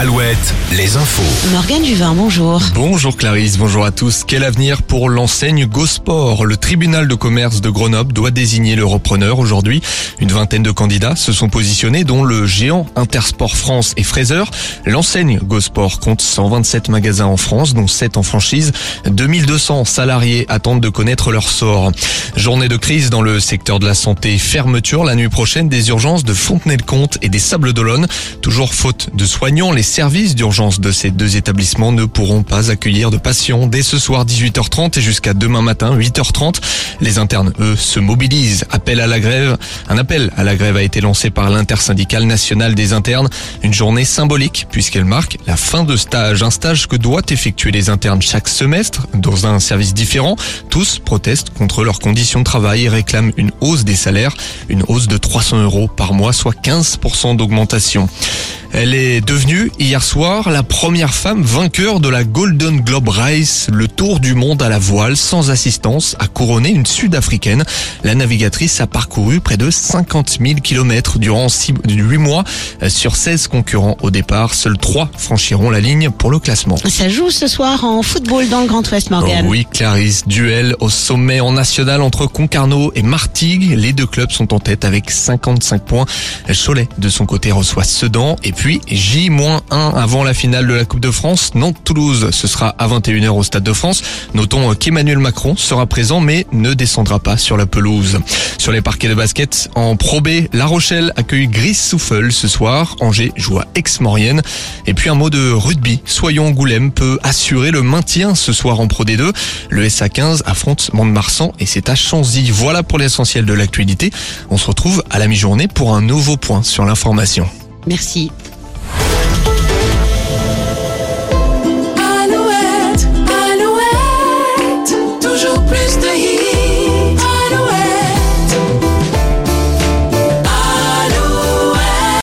Alouette, les infos. Morgane Juvin, bonjour. Bonjour Clarisse, bonjour à tous. Quel avenir pour l'enseigne GoSport? Le tribunal de commerce de Grenoble doit désigner le repreneur aujourd'hui. Une vingtaine de candidats se sont positionnés, dont le géant Intersport France et Fraser. L'enseigne GoSport compte 127 magasins en France, dont 7 en franchise. 2200 salariés attendent de connaître leur sort. Journée de crise dans le secteur de la santé. Fermeture la nuit prochaine des urgences de Fontenay-le-Comte et des Sables d'Olonne. Toujours faute de soignants, les services d'urgence de ces deux établissements ne pourront pas accueillir de patients dès ce soir 18h30 et jusqu'à demain matin 8h30. Les internes, eux, se mobilisent. Appel à la grève. Un appel à la grève a été lancé par l'intersyndicale nationale des internes. Une journée symbolique puisqu'elle marque la fin de stage. Un stage que doivent effectuer les internes chaque semestre dans un service différent. Tous protestent contre leurs conditions de travail et réclament une hausse des salaires. Une hausse de 300 euros par mois, soit 15% d'augmentation. Elle est devenue hier soir la première femme vainqueur de la Golden Globe Race, le tour du monde à la voile sans assistance, a couronné une sud-africaine. La navigatrice a parcouru près de 50 000 kilomètres durant 8 mois. Sur 16 concurrents au départ, seuls 3 franchiront la ligne pour le classement. Ça joue ce soir en football dans le Grand Ouest, Morgan. oui, Clarisse, duel au sommet en national entre Concarneau et Martigues. Les deux clubs sont en tête avec 55 points. Cholet, de son côté, reçoit Sedan et puis J-1 avant la finale de la Coupe de France. Nantes-Toulouse, ce sera à 21h au Stade de France. Notons qu'Emmanuel Macron sera présent mais ne descendra pas sur la pelouse. Sur les parquets de basket, en Pro B, La Rochelle accueille Gris Souffle ce soir. Angers joue à Aix-Maurienne. Et puis un mot de rugby. Soyons Goulême peut assurer le maintien ce soir en Pro D2. Le SA15 affronte Mont-de-Marsan et c'est à Chanzy. Voilà pour l'essentiel de l'actualité. On se retrouve à la mi-journée pour un nouveau point sur l'information. Merci.